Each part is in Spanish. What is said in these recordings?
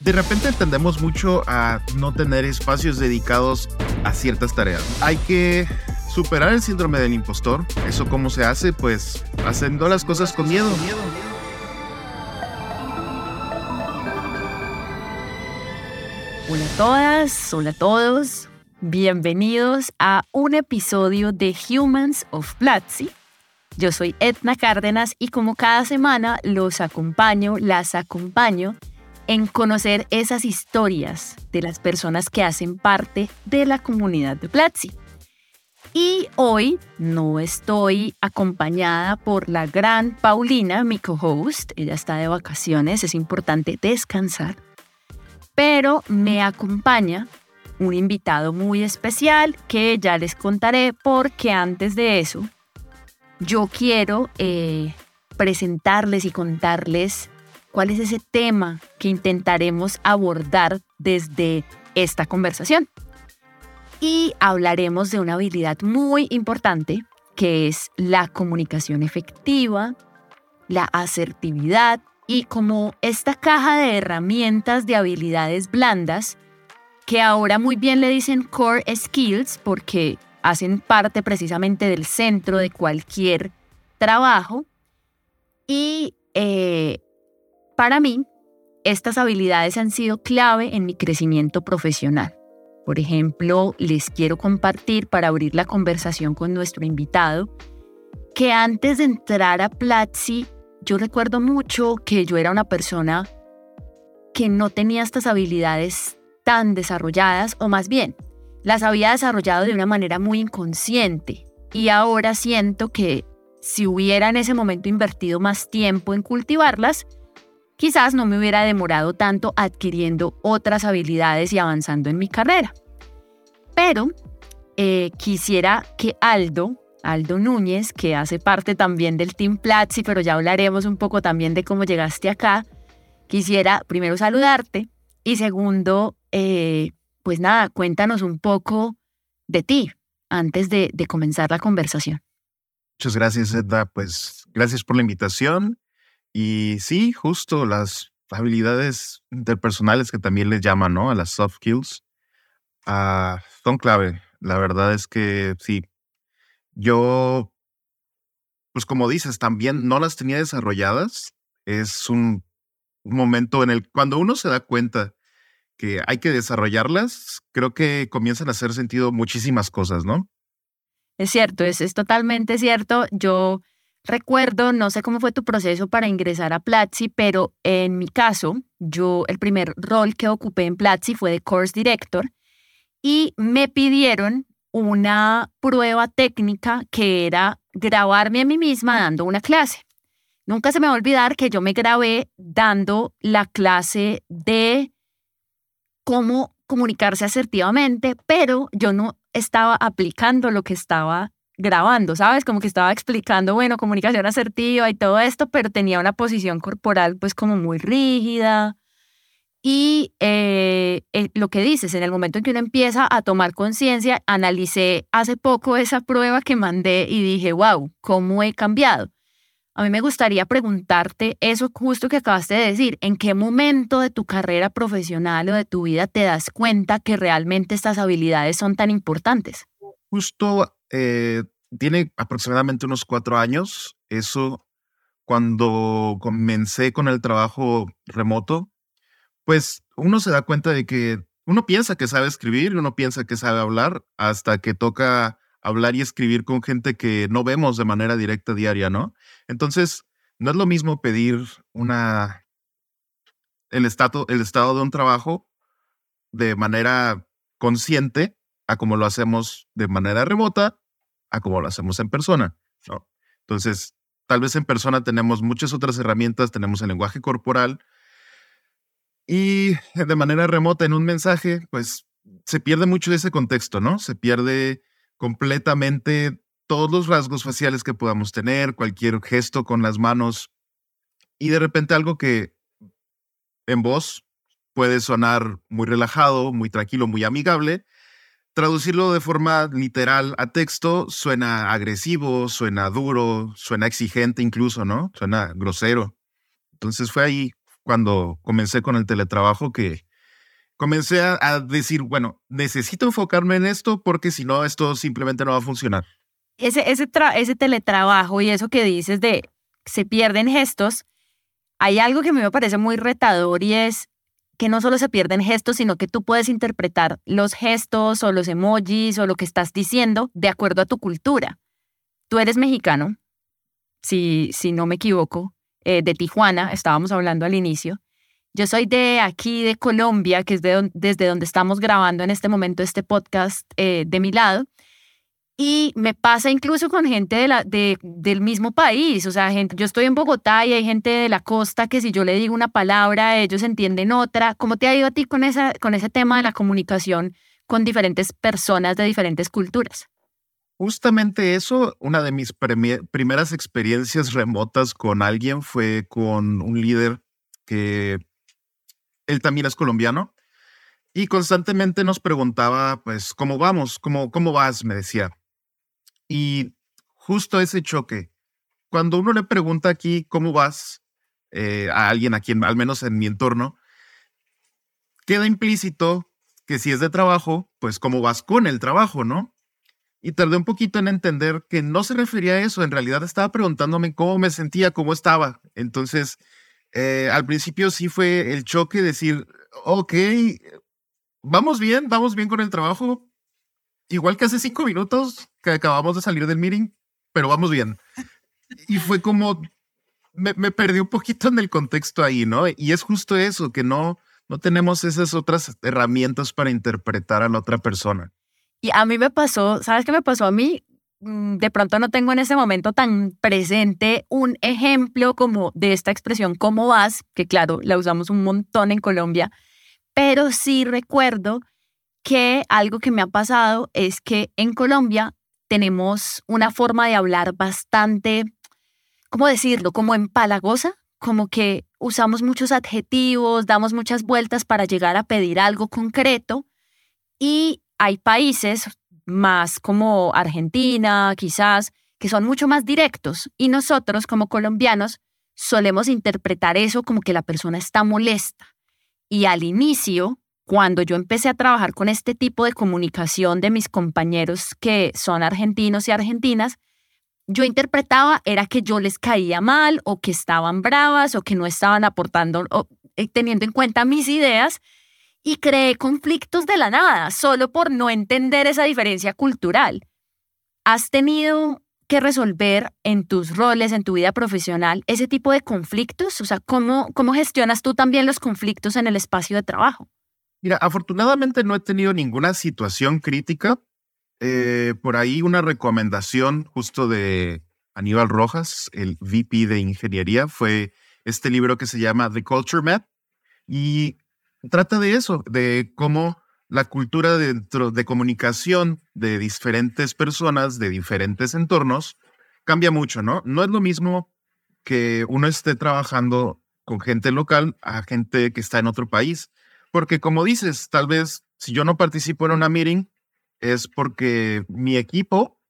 De repente tendemos mucho a no tener espacios dedicados a ciertas tareas. Hay que superar el síndrome del impostor. ¿Eso cómo se hace? Pues haciendo las cosas con miedo. Hola a todas, hola a todos. Bienvenidos a un episodio de Humans of Platzi. Yo soy Edna Cárdenas y como cada semana los acompaño, las acompaño en conocer esas historias de las personas que hacen parte de la comunidad de Platzi. Y hoy no estoy acompañada por la gran Paulina, mi co-host. Ella está de vacaciones, es importante descansar. Pero me acompaña un invitado muy especial que ya les contaré porque antes de eso yo quiero eh, presentarles y contarles cuál es ese tema que intentaremos abordar desde esta conversación. Y hablaremos de una habilidad muy importante que es la comunicación efectiva, la asertividad y como esta caja de herramientas de habilidades blandas que ahora muy bien le dicen core skills porque hacen parte precisamente del centro de cualquier trabajo. Y eh, para mí, estas habilidades han sido clave en mi crecimiento profesional. Por ejemplo, les quiero compartir para abrir la conversación con nuestro invitado que antes de entrar a Platzi, yo recuerdo mucho que yo era una persona que no tenía estas habilidades tan desarrolladas, o más bien, las había desarrollado de una manera muy inconsciente. Y ahora siento que si hubiera en ese momento invertido más tiempo en cultivarlas, quizás no me hubiera demorado tanto adquiriendo otras habilidades y avanzando en mi carrera. Pero eh, quisiera que Aldo, Aldo Núñez, que hace parte también del Team Platzi, pero ya hablaremos un poco también de cómo llegaste acá, quisiera primero saludarte y segundo, eh, pues nada, cuéntanos un poco de ti antes de, de comenzar la conversación. Muchas gracias, Edda. Pues gracias por la invitación y sí, justo las habilidades interpersonales que también les llaman, ¿no? A las soft skills, ah, son clave. La verdad es que sí, yo, pues como dices, también no las tenía desarrolladas. Es un, momento en el, cuando uno se da cuenta que hay que desarrollarlas, creo que comienzan a hacer sentido muchísimas cosas, ¿no? Es cierto, es, es totalmente cierto. Yo Recuerdo, no sé cómo fue tu proceso para ingresar a Platzi, pero en mi caso, yo el primer rol que ocupé en Platzi fue de course director y me pidieron una prueba técnica que era grabarme a mí misma dando una clase. Nunca se me va a olvidar que yo me grabé dando la clase de cómo comunicarse asertivamente, pero yo no estaba aplicando lo que estaba grabando, ¿sabes? Como que estaba explicando, bueno, comunicación asertiva y todo esto, pero tenía una posición corporal pues como muy rígida. Y eh, eh, lo que dices, en el momento en que uno empieza a tomar conciencia, analicé hace poco esa prueba que mandé y dije, wow, ¿cómo he cambiado? A mí me gustaría preguntarte eso justo que acabaste de decir, ¿en qué momento de tu carrera profesional o de tu vida te das cuenta que realmente estas habilidades son tan importantes? Justo eh, tiene aproximadamente unos cuatro años. Eso cuando comencé con el trabajo remoto, pues uno se da cuenta de que uno piensa que sabe escribir, uno piensa que sabe hablar, hasta que toca hablar y escribir con gente que no vemos de manera directa diaria, ¿no? Entonces, no es lo mismo pedir una el estado, el estado de un trabajo de manera consciente a como lo hacemos de manera remota a como lo hacemos en persona. ¿no? Entonces, tal vez en persona tenemos muchas otras herramientas, tenemos el lenguaje corporal y de manera remota en un mensaje, pues se pierde mucho de ese contexto, ¿no? Se pierde completamente todos los rasgos faciales que podamos tener, cualquier gesto con las manos y de repente algo que en voz puede sonar muy relajado, muy tranquilo, muy amigable, traducirlo de forma literal a texto suena agresivo, suena duro, suena exigente incluso, ¿no? Suena grosero. Entonces fue ahí cuando comencé con el teletrabajo que comencé a, decir, bueno, necesito enfocarme en esto porque si no, esto simplemente no va a funcionar. Ese, ese, ese teletrabajo y eso que dices de se pierden gestos, hay algo que a mí me parece muy retador y es que no solo se pierden gestos, sino que tú puedes interpretar los gestos o los emojis o lo que estás diciendo de acuerdo a tu cultura. Tú eres mexicano, si, si no me equivoco, eh, de Tijuana, estábamos hablando al inicio. Yo soy de aquí, de Colombia, que es de desde donde estamos grabando en este momento este podcast eh, de mi lado. Y me pasa incluso con gente de la, de, del mismo país. O sea, gente, yo estoy en Bogotá y hay gente de la costa que si yo le digo una palabra, ellos entienden otra. ¿Cómo te ha ido a ti con, esa, con ese tema de la comunicación con diferentes personas de diferentes culturas? Justamente eso, una de mis primeras experiencias remotas con alguien fue con un líder que él también es colombiano y constantemente nos preguntaba, pues, ¿cómo vamos? ¿Cómo, cómo vas? Me decía. Y justo ese choque, cuando uno le pregunta aquí, ¿cómo vas? Eh, a alguien a quien, al menos en mi entorno, queda implícito que si es de trabajo, pues cómo vas con el trabajo, ¿no? Y tardé un poquito en entender que no se refería a eso, en realidad estaba preguntándome cómo me sentía, cómo estaba. Entonces, eh, al principio sí fue el choque decir, ok, vamos bien, vamos bien con el trabajo, igual que hace cinco minutos que acabamos de salir del meeting, pero vamos bien. Y fue como, me, me, perdí un poquito en el contexto ahí, ¿no? Y es justo eso, que no, no tenemos esas otras herramientas para interpretar a la otra persona. Y a mí me pasó, ¿sabes qué me pasó a mí? Mm, de pronto no tengo en ese momento tan presente un ejemplo como de esta expresión, ¿cómo vas? Que claro, la usamos un montón en Colombia, pero sí recuerdo que algo que me ha pasado es que en Colombia tenemos una forma de hablar bastante, ¿cómo decirlo? Como empalagosa, como que usamos muchos adjetivos, damos muchas vueltas para llegar a pedir algo concreto y hay países más como Argentina, quizás, que son mucho más directos y nosotros como colombianos solemos interpretar eso como que la persona está molesta. Y al inicio cuando yo empecé a trabajar con este tipo de comunicación de mis compañeros que son argentinos y argentinas, yo interpretaba era que yo les caía mal o que estaban bravas o que no estaban aportando o eh, teniendo en cuenta mis ideas y creé conflictos de la nada solo por no entender esa diferencia cultural. ¿Has tenido que resolver en tus roles, en tu vida profesional, ese tipo de conflictos? O sea, ¿cómo, cómo gestionas tú también los conflictos en el espacio de trabajo? Mira, afortunadamente no he tenido ninguna situación crítica. Eh, por ahí una recomendación justo de Aníbal Rojas, el VP de ingeniería, fue este libro que se llama The Culture Map y trata de eso, de cómo la cultura dentro de comunicación de diferentes personas, de diferentes entornos, cambia mucho, ¿no? No es lo mismo que uno esté trabajando con gente local a gente que está en otro país. Porque como dices, tal vez si yo no participo en una meeting es porque mi equipo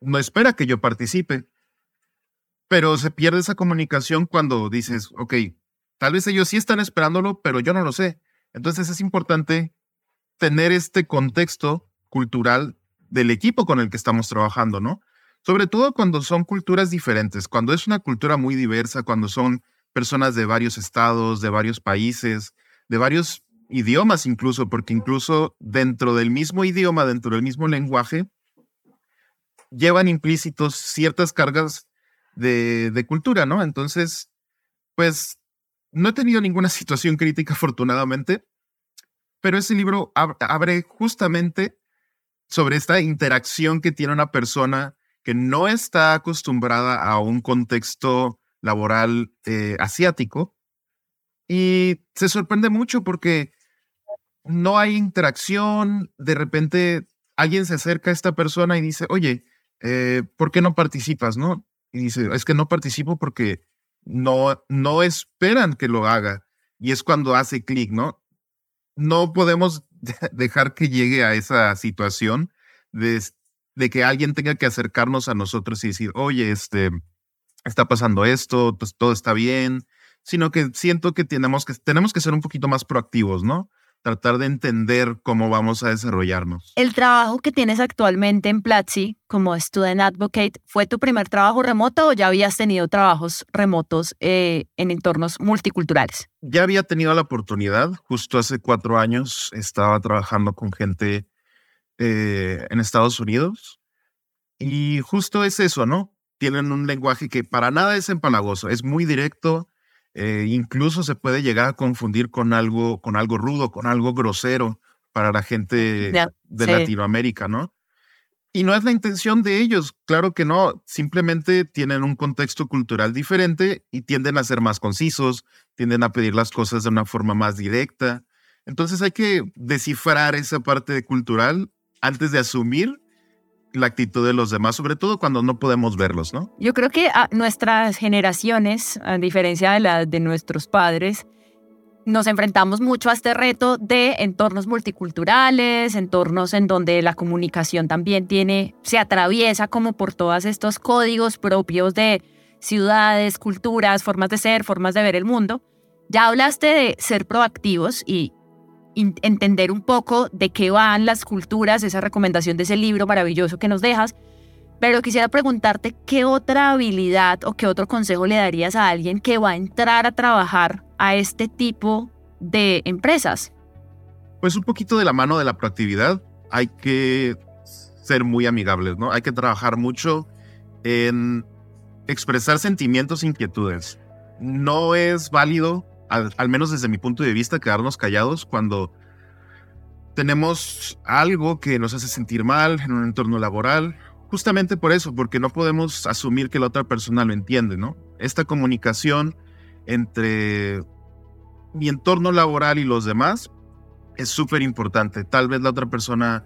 no espera que yo participe. Pero se pierde esa comunicación cuando dices, ok, tal vez ellos sí están esperándolo, pero yo no lo sé. Entonces es importante tener este contexto cultural del equipo con el que estamos trabajando, ¿no? Sobre todo cuando son culturas diferentes, cuando es una cultura muy diversa, cuando son personas de varios estados, de varios países, de varios idiomas incluso, porque incluso dentro del mismo idioma, dentro del mismo lenguaje, llevan implícitos ciertas cargas de, cultura, ¿no? Entonces, pues no he tenido ninguna situación crítica, afortunadamente, pero ese libro abre justamente sobre esta interacción que tiene una persona que no está acostumbrada a un contexto laboral eh, asiático y se sorprende mucho porque no hay interacción, de repente alguien se acerca a esta persona y dice, oye, eh, ¿por qué no participas? ¿No? Y dice, es que no participo porque no, no esperan que lo haga. Y es cuando hace clic, ¿no? No podemos dejar que llegue a esa situación de, de, que alguien tenga que acercarnos a nosotros y decir, oye, este, está pasando esto, pues todo está bien, sino que siento que tenemos que, tenemos que ser un poquito más proactivos, ¿no? Tratar de entender cómo vamos a desarrollarnos. El trabajo que tienes actualmente en Platzi como Student Advocate, ¿fue tu primer trabajo remoto o ya habías tenido trabajos remotos eh, en entornos multiculturales? Ya había tenido la oportunidad, justo hace cuatro años estaba trabajando con gente eh, en Estados Unidos y justo es eso, ¿no? Tienen un lenguaje que para nada es empalagoso, es muy directo, eh, incluso se puede llegar a confundir con algo, con algo rudo, con algo grosero para la gente de Latinoamérica, ¿no? Y no es la intención de ellos, claro que no, simplemente tienen un contexto cultural diferente y tienden a ser más concisos, tienden a pedir las cosas de una forma más directa. Entonces hay que descifrar esa parte cultural antes de asumir la actitud de los demás, sobre todo cuando no podemos verlos, ¿no? Yo creo que a nuestras generaciones, a diferencia de la de nuestros padres, nos enfrentamos mucho a este reto de entornos multiculturales, entornos en donde la comunicación también tiene, se atraviesa como por todos estos códigos propios de ciudades, culturas, formas de ser, formas de ver el mundo. Ya hablaste de ser proactivos y entender un poco de qué van las culturas, esa recomendación de ese libro maravilloso que nos dejas. Pero quisiera preguntarte qué otra habilidad o qué otro consejo le darías a alguien que va a entrar a trabajar a este tipo de empresas. Pues un poquito de la mano de la proactividad. Hay que ser muy amigables, ¿no? Hay que trabajar mucho en expresar sentimientos e inquietudes. No es válido al, menos desde mi punto de vista, quedarnos callados cuando tenemos algo que nos hace sentir mal en un entorno laboral, justamente por eso, porque no podemos asumir que la otra persona lo entiende, ¿no? Esta comunicación entre mi entorno laboral y los demás es súper importante. Tal vez la otra persona,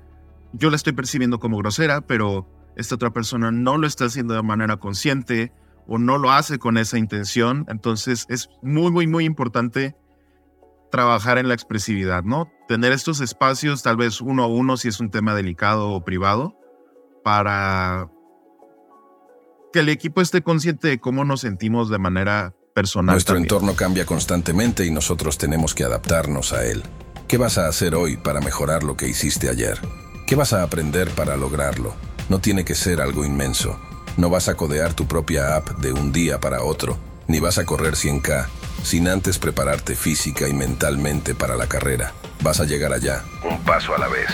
yo la estoy percibiendo como grosera, pero esta otra persona no lo está haciendo de manera consciente o no lo hace con esa intención. Entonces es muy, muy, muy importante trabajar en la expresividad, ¿no? Tener estos espacios, tal vez uno a uno, si es un tema delicado o privado, para que el equipo esté consciente de cómo nos sentimos de manera personal. Nuestro entorno cambia constantemente y nosotros tenemos que adaptarnos a él. ¿Qué vas a hacer hoy para mejorar lo que hiciste ayer? ¿Qué vas a aprender para lograrlo? No tiene que ser algo inmenso. No vas a codear tu propia app de un día para otro, ni vas a correr 100K sin antes prepararte física y mentalmente para la carrera. Vas a llegar allá, un paso a la vez.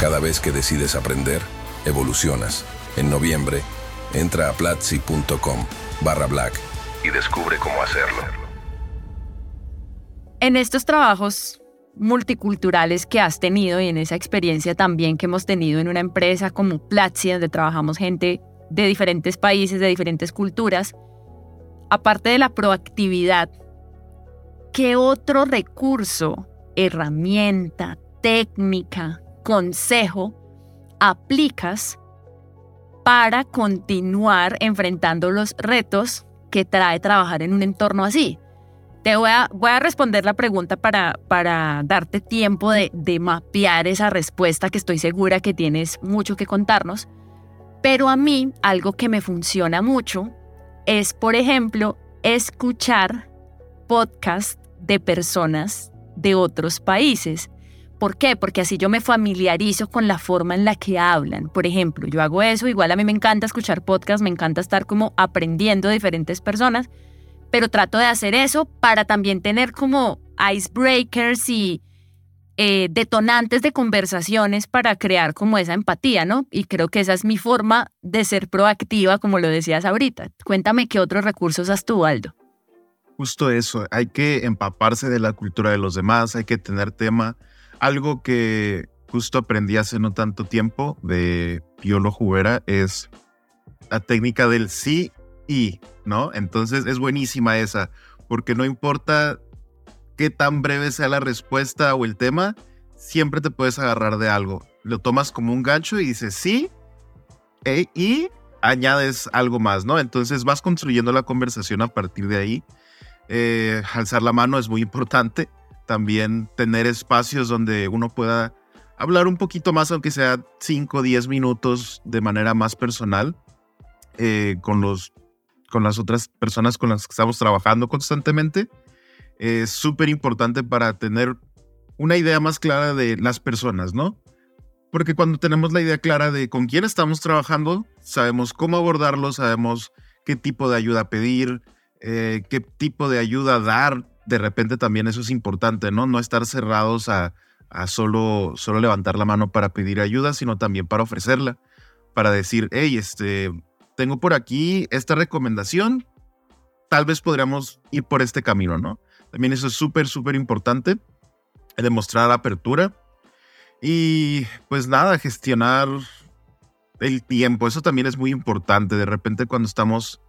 Cada vez que decides aprender, evolucionas. En noviembre, entra a platzi.com barra black y descubre cómo hacerlo. En estos trabajos multiculturales que has tenido y en esa experiencia también que hemos tenido en una empresa como Platzi, donde trabajamos gente de diferentes países, de diferentes culturas, aparte de la proactividad, ¿qué otro recurso, herramienta, técnica, consejo aplicas para continuar enfrentando los retos que trae trabajar en un entorno así? Te voy a, voy a responder la pregunta para, para darte tiempo de, de mapear esa respuesta que estoy segura que tienes mucho que contarnos. Pero a mí algo que me funciona mucho es, por ejemplo, escuchar podcasts de personas de otros países. ¿Por qué? Porque así yo me familiarizo con la forma en la que hablan. Por ejemplo, yo hago eso, igual a mí me encanta escuchar podcasts, me encanta estar como aprendiendo diferentes personas, pero trato de hacer eso para también tener como icebreakers y eh, detonantes de conversaciones para crear como esa empatía, ¿no? Y creo que esa es mi forma de ser proactiva, como lo decías ahorita. Cuéntame qué otros recursos has tú, Aldo. Justo eso, hay que empaparse de la cultura de los demás, hay que tener tema. Algo que justo aprendí hace no tanto tiempo de Piolo Jubera es la técnica del sí y, ¿no? Entonces es buenísima esa, porque no importa qué tan breve sea la respuesta o el tema, siempre te puedes agarrar de algo. Lo tomas como un gancho y dices sí y añades algo más, ¿no? Entonces vas construyendo la conversación a partir de ahí. Eh, alzar la mano es muy importante. También tener espacios donde uno pueda hablar un poquito más, aunque sea 5 o 10 minutos de manera más personal, eh, con los con las otras personas con las que estamos trabajando constantemente. Es súper importante para tener una idea más clara de las personas, ¿no? Porque cuando tenemos la idea clara de con quién estamos trabajando, sabemos cómo abordarlo, sabemos qué tipo de ayuda pedir, eh, qué tipo de ayuda dar. De repente también eso es importante, ¿no? No estar cerrados a, a solo, solo levantar la mano para pedir ayuda, sino también para ofrecerla, para decir, hey, este, tengo por aquí esta recomendación, tal vez podríamos ir por este camino, ¿no? También eso es súper, súper importante, demostrar apertura y pues nada, gestionar el tiempo, eso también es muy importante. De repente cuando estamos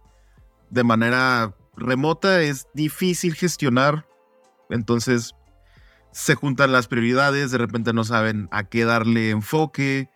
de manera remota es difícil gestionar, entonces se juntan las prioridades, de repente no saben a qué darle enfoque.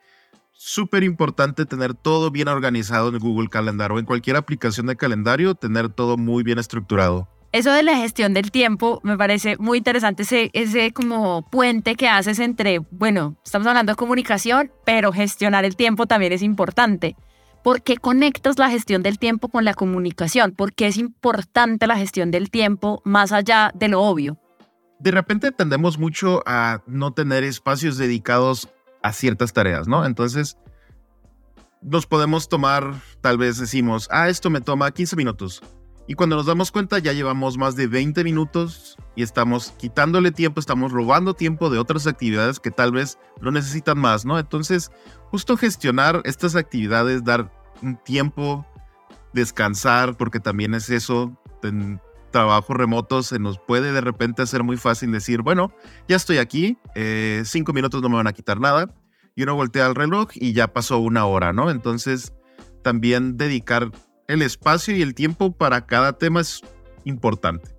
Súper importante tener todo bien organizado en Google Calendar o en cualquier aplicación de calendario, tener todo muy bien estructurado. Eso de la gestión del tiempo me parece muy interesante, ese, ese como puente que haces entre, bueno, estamos hablando de comunicación, pero gestionar el tiempo también es importante. ¿Por qué conectas la gestión del tiempo con la comunicación? ¿Por qué es importante la gestión del tiempo más allá de lo obvio? De repente tendemos mucho a no tener espacios dedicados a ciertas tareas, ¿no? Entonces, nos podemos tomar, tal vez decimos, ah, esto me toma 15 minutos y cuando nos damos cuenta ya llevamos más de 20 minutos y estamos quitándole tiempo, estamos robando tiempo de otras actividades que tal vez lo necesitan más, ¿no? Entonces, justo gestionar estas actividades, dar un tiempo, descansar, porque también es eso, en trabajo remoto se nos puede de repente hacer muy fácil decir, bueno, ya estoy aquí, eh, cinco minutos no me van a quitar nada, y uno voltea al reloj y ya pasó una hora, ¿no? Entonces, también dedicar el espacio y el tiempo para cada tema es importante.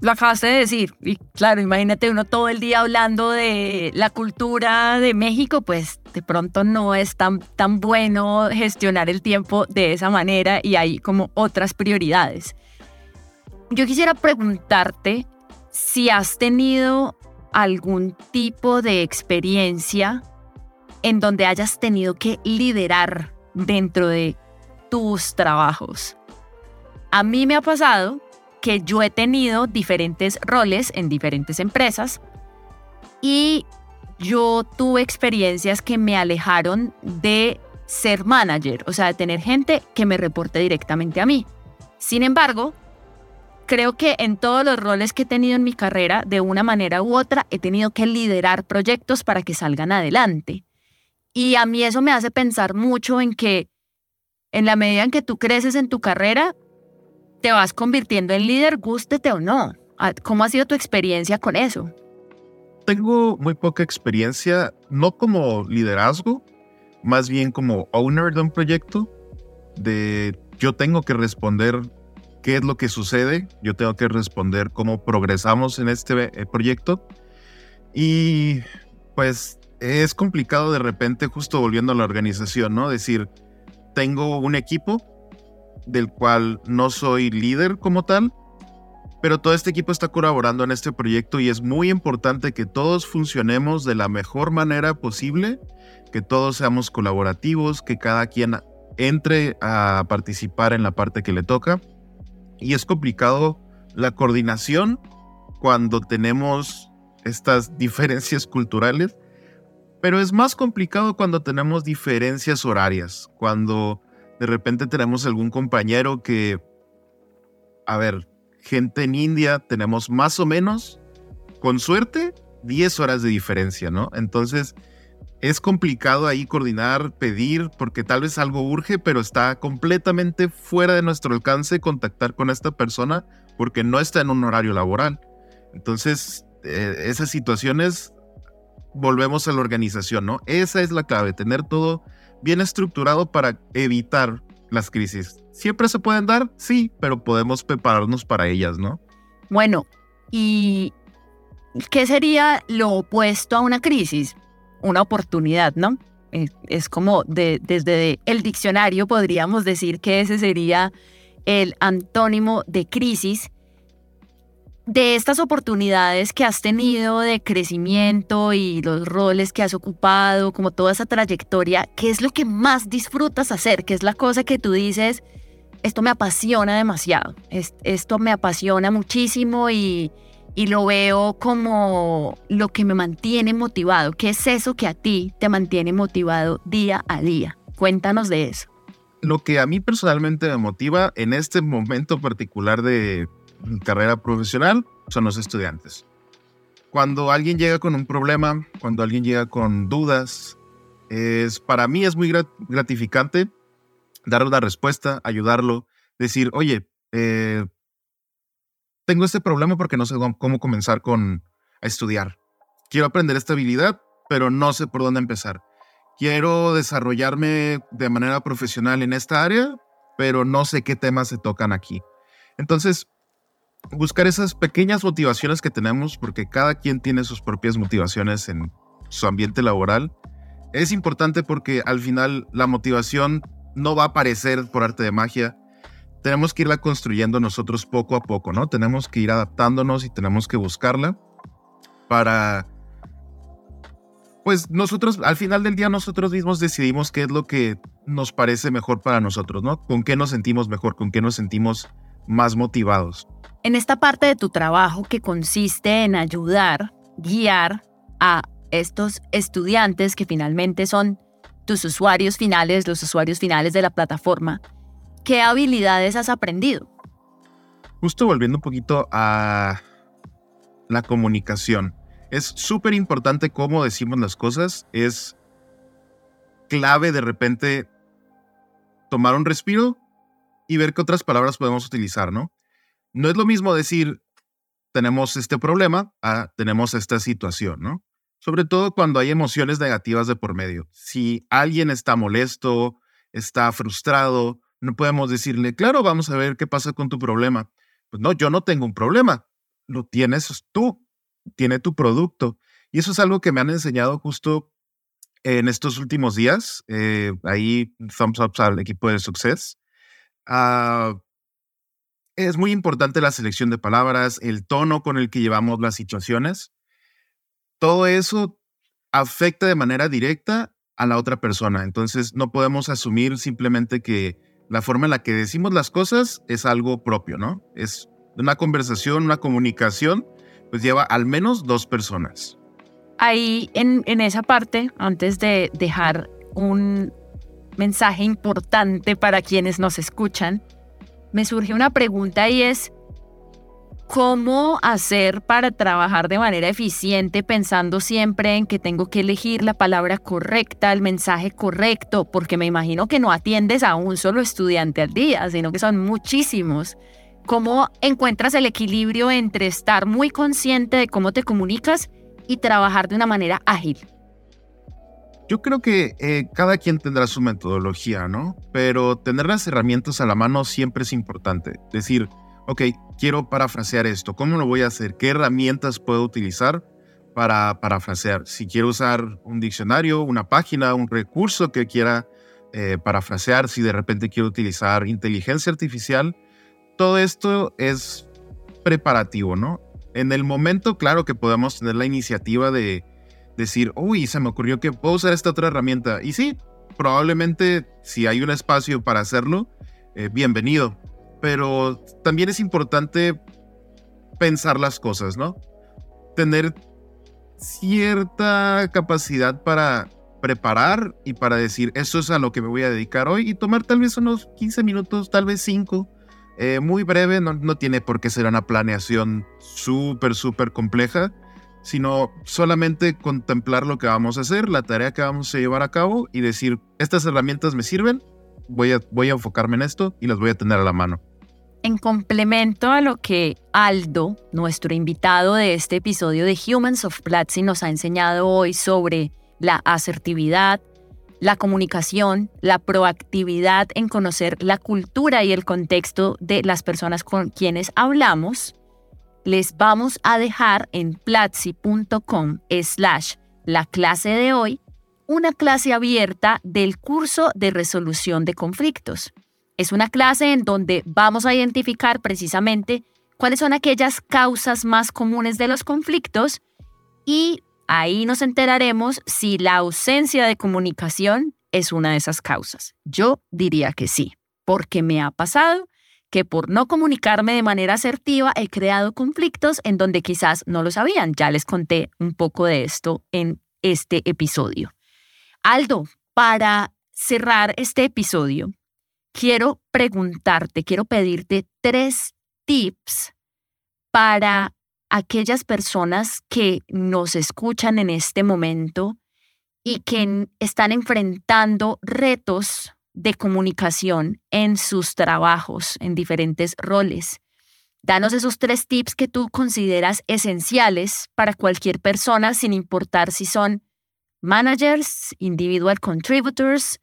Lo acabaste de decir, y claro, imagínate uno todo el día hablando de la cultura de México, pues de pronto no es tan, tan bueno gestionar el tiempo de esa manera y hay como otras prioridades. Yo quisiera preguntarte si has tenido algún tipo de experiencia en donde hayas tenido que liderar dentro de tus trabajos. A mí me ha pasado que yo he tenido diferentes roles en diferentes empresas y yo tuve experiencias que me alejaron de ser manager, o sea, de tener gente que me reporte directamente a mí. Sin embargo, creo que en todos los roles que he tenido en mi carrera, de una manera u otra, he tenido que liderar proyectos para que salgan adelante. Y a mí eso me hace pensar mucho en que en la medida en que tú creces en tu carrera, te vas convirtiendo en líder, gústete o no. Ah, ¿Cómo ha sido tu experiencia con eso? Tengo muy poca experiencia, no como liderazgo, más bien como owner de un proyecto, de yo tengo que responder qué es lo que sucede, yo tengo que responder cómo progresamos en este eh, proyecto. Y pues es complicado de repente, justo volviendo a la organización, ¿no? Decir, tengo un equipo del cual no soy líder como tal, pero todo este equipo está colaborando en este proyecto y es muy importante que todos funcionemos de la mejor manera posible, que todos seamos colaborativos, que cada quien entre a participar en la parte que le toca. Y es complicado la coordinación cuando tenemos estas diferencias culturales pero es más complicado cuando tenemos diferencias horarias, cuando de repente tenemos algún compañero que, a ver, gente en India tenemos más o menos, con suerte, 10 horas de diferencia, ¿no? Entonces, es complicado ahí coordinar, pedir, porque tal vez algo urge, pero está completamente fuera de nuestro alcance contactar con esta persona porque no está en un horario laboral. Entonces, eh, esas situaciones volvemos a la organización, ¿no? Esa es la clave, tener todo bien estructurado para evitar las crisis. ¿Siempre se pueden dar? Sí, pero podemos prepararnos para ellas, ¿no? Bueno, ¿y qué sería lo opuesto a una crisis? Una oportunidad, ¿no? Es, como desde el diccionario podríamos decir que ese sería el antónimo de crisis de estas oportunidades que has tenido de crecimiento y los roles que has ocupado, como toda esa trayectoria, ¿qué es lo que más disfrutas hacer? ¿Qué es la cosa que tú dices, esto me apasiona demasiado, esto me apasiona muchísimo y, y lo veo como lo que me mantiene motivado. ¿Qué es eso que a ti te mantiene motivado día a día? Cuéntanos de eso. Lo que a mí personalmente me motiva en este momento particular de carrera profesional son los estudiantes. Cuando alguien llega con un problema, cuando alguien llega con dudas, es, para mí es muy gratificante darle una respuesta, ayudarlo, decir, oye, eh, tengo este problema porque no sé cómo comenzar con, a estudiar. Quiero aprender esta habilidad, pero no sé por dónde empezar. Quiero desarrollarme de manera profesional en esta área, pero no sé qué temas se tocan aquí. Entonces, buscar esas pequeñas motivaciones que tenemos, porque cada quien tiene sus propias motivaciones en su ambiente laboral, es importante porque al final la motivación no va a aparecer por arte de magia. Tenemos que irla construyendo nosotros poco a poco, ¿no? Tenemos que ir adaptándonos y tenemos que buscarla para... Pues nosotros, al final del día, nosotros mismos decidimos qué es lo que nos parece mejor para nosotros, ¿no? Con qué nos sentimos mejor, con qué nos sentimos más motivados. En esta parte de tu trabajo que consiste en ayudar, guiar a estos estudiantes que finalmente son tus usuarios finales, los usuarios finales de la plataforma, ¿qué habilidades has aprendido? Justo volviendo un poquito a la comunicación. Es súper importante cómo decimos las cosas. Es clave de repente tomar un respiro y ver qué otras palabras podemos utilizar, ¿no? No es lo mismo decir, tenemos este problema, a tenemos esta situación, ¿no? sobre todo cuando hay emociones negativas de por medio. Si alguien está molesto, está frustrado, no podemos decirle, claro, vamos a ver qué pasa con tu problema. Pues no, yo no tengo un problema, lo tienes tú, tiene tu producto. Y eso es algo que me han enseñado justo en estos últimos días. Eh, ahí, thumbs up al equipo de Success. Ah, es muy importante la selección de palabras, el tono con el que llevamos las situaciones todo eso afecta de manera directa a la otra persona. Entonces no podemos asumir simplemente que la forma en la que decimos las cosas es algo propio, ¿no? Es una conversación, una comunicación, pues lleva al menos dos personas. Ahí en, en esa parte, antes de dejar un mensaje importante para quienes nos escuchan, me surge una pregunta y es, ¿Cómo hacer para trabajar de manera eficiente pensando siempre en que tengo que elegir la palabra correcta, el mensaje correcto? Porque me imagino que no atiendes a un solo estudiante al día, sino que son muchísimos. ¿Cómo encuentras el equilibrio entre estar muy consciente de cómo te comunicas y trabajar de una manera ágil? Yo creo que eh, cada quien tendrá su metodología, ¿no? Pero tener las herramientas a la mano siempre es importante. Decir, ok, quiero parafrasear esto, ¿cómo lo voy a hacer? ¿Qué herramientas puedo utilizar para parafrasear? Si quiero usar un diccionario, una página, un recurso que quiera eh, parafrasear, si de repente quiero utilizar inteligencia artificial, todo esto es preparativo, ¿no? En el momento, claro que podemos tener la iniciativa de decir, uy, se me ocurrió que puedo usar esta otra herramienta. Y sí, probablemente si hay un espacio para hacerlo, eh, bienvenido pero también es importante pensar las cosas, ¿no? Tener cierta capacidad para preparar y para decir, eso es a lo que me voy a dedicar hoy y tomar tal vez unos 15 minutos, tal vez 5, eh, muy breve, no, no tiene por qué ser una planeación súper, súper compleja, sino solamente contemplar lo que vamos a hacer, la tarea que vamos a llevar a cabo y decir, estas herramientas me sirven, voy a, voy a enfocarme en esto y las voy a tener a la mano. En complemento a lo que Aldo, nuestro invitado de este episodio de Humans of Platzi, nos ha enseñado hoy sobre la asertividad, la comunicación, la proactividad en conocer la cultura y el contexto de las personas con quienes hablamos, les vamos a dejar en platzi.com slash la clase de hoy una clase abierta del curso de resolución de conflictos. Es una clase en donde vamos a identificar precisamente cuáles son aquellas causas más comunes de los conflictos y ahí nos enteraremos si la ausencia de comunicación es una de esas causas. Yo diría que sí. porque me ha pasado que por no comunicarme de manera asertiva he creado conflictos en donde quizás no lo sabían. Ya les conté un poco de esto en este episodio. Aldo, para cerrar este episodio, quiero preguntarte, quiero pedirte tres tips para aquellas personas que nos escuchan en este momento y que están enfrentando retos de comunicación en sus trabajos, en diferentes roles. Danos esos tres tips que tú consideras esenciales para cualquier persona, sin importar si son managers, individual contributors,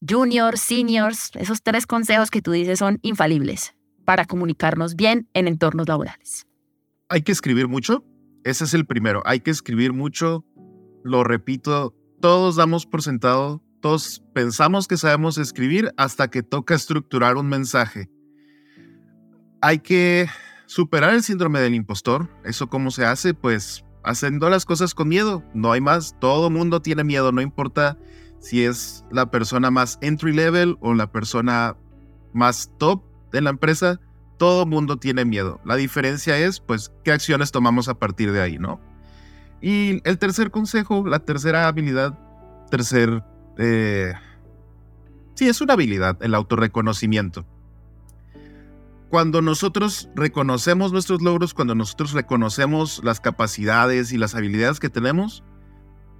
juniors, seniors. Esos tres consejos que tú dices son infalibles para comunicarnos bien en entornos laborales. Hay que escribir mucho. Ese es el primero. Hay que escribir mucho. Lo repito, todos damos por sentado todos pensamos que sabemos escribir hasta que toca estructurar un mensaje. Hay que superar el síndrome del impostor. ¿Eso cómo se hace? Pues haciendo las cosas con miedo. No hay más. Todo mundo tiene miedo. No importa si es la persona más entry level o la persona más top de la empresa. Todo mundo tiene miedo. La diferencia es, pues, qué acciones tomamos a partir de ahí, ¿no? Y el tercer consejo, la tercera habilidad, tercer eh, sí, es una habilidad, el autorreconocimiento. Cuando nosotros reconocemos nuestros logros, cuando nosotros reconocemos las capacidades y las habilidades que tenemos,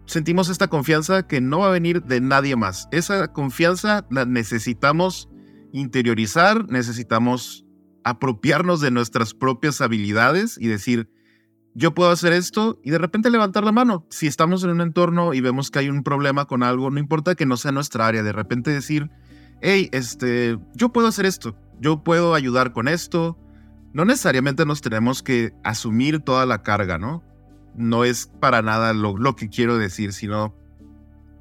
sentimos esta confianza que no va a venir de nadie más. Esa confianza la necesitamos interiorizar, necesitamos apropiarnos de nuestras propias habilidades y decir, yo puedo hacer esto y de repente levantar la mano. Si estamos en un entorno y vemos que hay un problema con algo, no importa que no sea nuestra área, de repente decir, hey, este, yo puedo hacer esto, yo puedo ayudar con esto. No necesariamente nos tenemos que asumir toda la carga, ¿no? No es para nada lo, lo que quiero decir, sino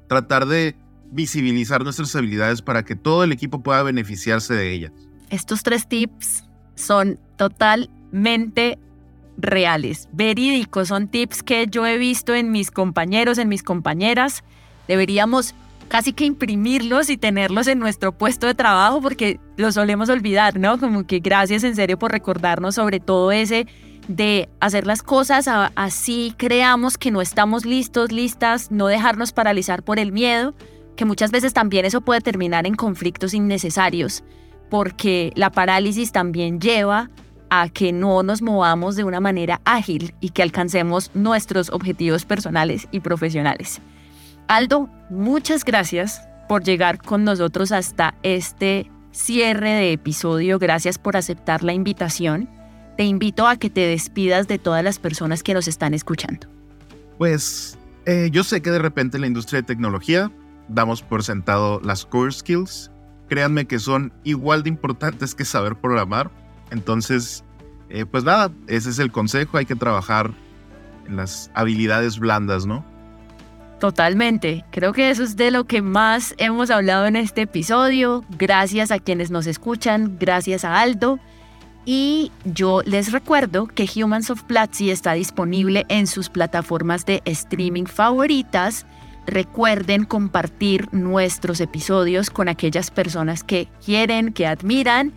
tratar de visibilizar nuestras habilidades para que todo el equipo pueda beneficiarse de ellas. Estos tres tips son totalmente reales, verídicos, son tips que yo he visto en mis compañeros, en mis compañeras. Deberíamos casi que imprimirlos y tenerlos en nuestro puesto de trabajo porque los solemos olvidar, ¿no? Como que gracias en serio por recordarnos sobre todo ese de hacer las cosas así creamos que no estamos listos, listas, no dejarnos paralizar por el miedo, que muchas veces también eso puede terminar en conflictos innecesarios, porque la parálisis también lleva a que no nos movamos de una manera ágil y que alcancemos nuestros objetivos personales y profesionales. Aldo, muchas gracias por llegar con nosotros hasta este cierre de episodio. Gracias por aceptar la invitación. Te invito a que te despidas de todas las personas que nos están escuchando. Pues eh, yo sé que de repente en la industria de tecnología damos por sentado las core skills. Créanme que son igual de importantes que saber programar entonces, eh, pues nada, ese es el consejo, hay que trabajar en las habilidades blandas, ¿no? Totalmente, creo que eso es de lo que más hemos hablado en este episodio. Gracias a quienes nos escuchan, gracias a Aldo. Y yo les recuerdo que Humans of Platzi está disponible en sus plataformas de streaming favoritas. Recuerden compartir nuestros episodios con aquellas personas que quieren, que admiran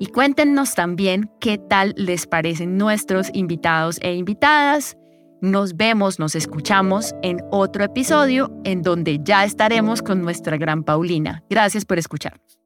y cuéntenos también qué tal les parecen nuestros invitados e invitadas. Nos vemos, nos escuchamos en otro episodio en donde ya estaremos con nuestra gran Paulina. Gracias por escucharnos.